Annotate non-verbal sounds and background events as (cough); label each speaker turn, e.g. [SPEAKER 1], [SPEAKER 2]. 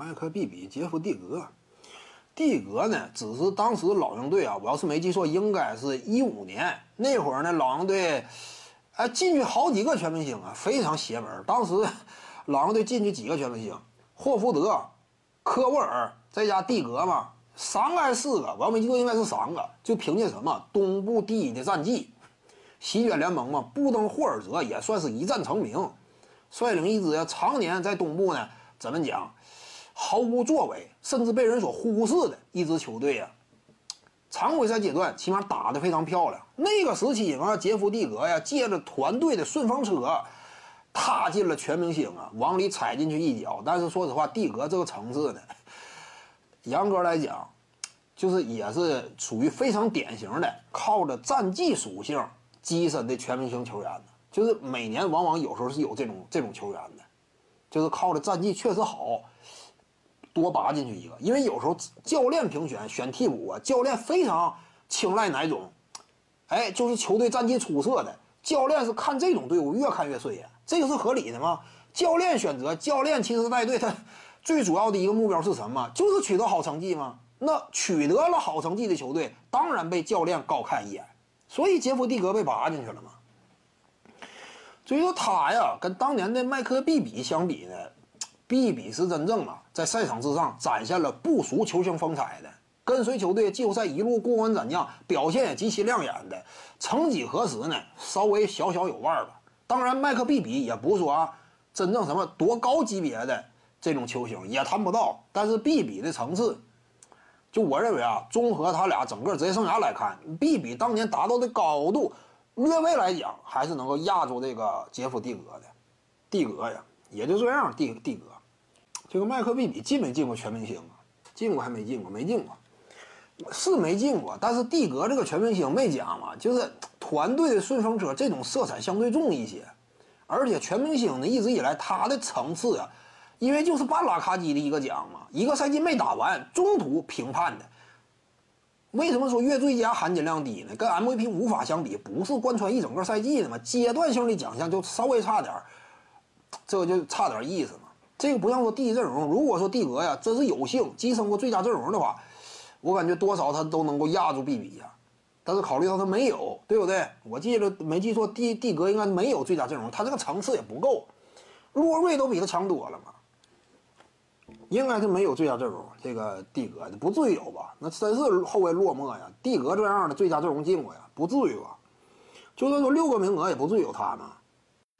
[SPEAKER 1] 麦克毕比、杰夫蒂格。蒂格呢，只是当时老鹰队啊，我要是没记错，应该是一五年那会儿呢，老鹰队哎进去好几个全明星啊，非常邪门。当时老鹰队进去几个全明星，霍福德、科沃尔再加蒂格嘛，三个还是四个？我要没记错，应该是三个。就凭借什么东部第一的战绩，席卷联盟嘛，布登霍尔泽也算是一战成名，率领一支常年在东部呢，怎么讲？毫无作为，甚至被人所忽视的一支球队呀。常规赛阶段起码打得非常漂亮。那个时期嘛，杰夫蒂格呀，借着团队的顺风车，踏进了全明星啊，往里踩进去一脚。但是说实话，蒂格这个层次呢，严格来讲，就是也是属于非常典型的靠着战绩属性跻身的全明星球员就是每年往往有时候是有这种这种球员的，就是靠着战绩确实好。多拔进去一个，因为有时候教练评选选替补啊，教练非常青睐哪种，哎，就是球队战绩出色的，教练是看这种队伍越看越顺眼，这个是合理的吗？教练选择，教练其实带队他 (laughs) 最主要的一个目标是什么？就是取得好成绩吗？那取得了好成绩的球队，当然被教练高看一眼，所以杰夫蒂格被拔进去了嘛。所以说他呀，跟当年的麦克毕比相比呢。比比是真正啊，在赛场之上展现了不俗球星风采的，跟随球队季后赛一路过关斩将，表现也极其亮眼的。曾几何时呢，稍微小小有腕儿吧。当然，麦克比比也不是说啊，真正什么多高级别的这种球星也谈不到。但是比比的层次，就我认为啊，综合他俩整个职业生涯来看，比比当年达到的高度，略微来讲还是能够压住这个杰夫蒂格的。蒂格呀，也就这样，蒂蒂格。这个麦克贝比进没进过全明星啊？进过还没进过？没进过，是没进过。但是蒂格这个全明星没讲嘛，就是团队的顺风车，这种色彩相对重一些。而且全明星呢，一直以来他的层次啊，因为就是半拉卡基的一个奖嘛，一个赛季没打完，中途评判的。为什么说月最佳含金量低呢？跟 MVP 无法相比，不是贯穿一整个赛季的嘛？阶段性的奖项就稍微差点这个就差点意思嘛。这个不像说第一阵容，如果说蒂格呀真是有幸跻身过最佳阵容的话，我感觉多少他都能够压住比比呀。但是考虑到他没有，对不对？我记得没记错，蒂蒂格应该没有最佳阵容，他这个层次也不够。洛瑞都比他强多了嘛，应该是没有最佳阵容。这个蒂格不至于有吧？那真是后卫落寞呀。蒂格这样的最佳阵容进过呀，不至于吧？就算说六个名额也不至于有他嘛。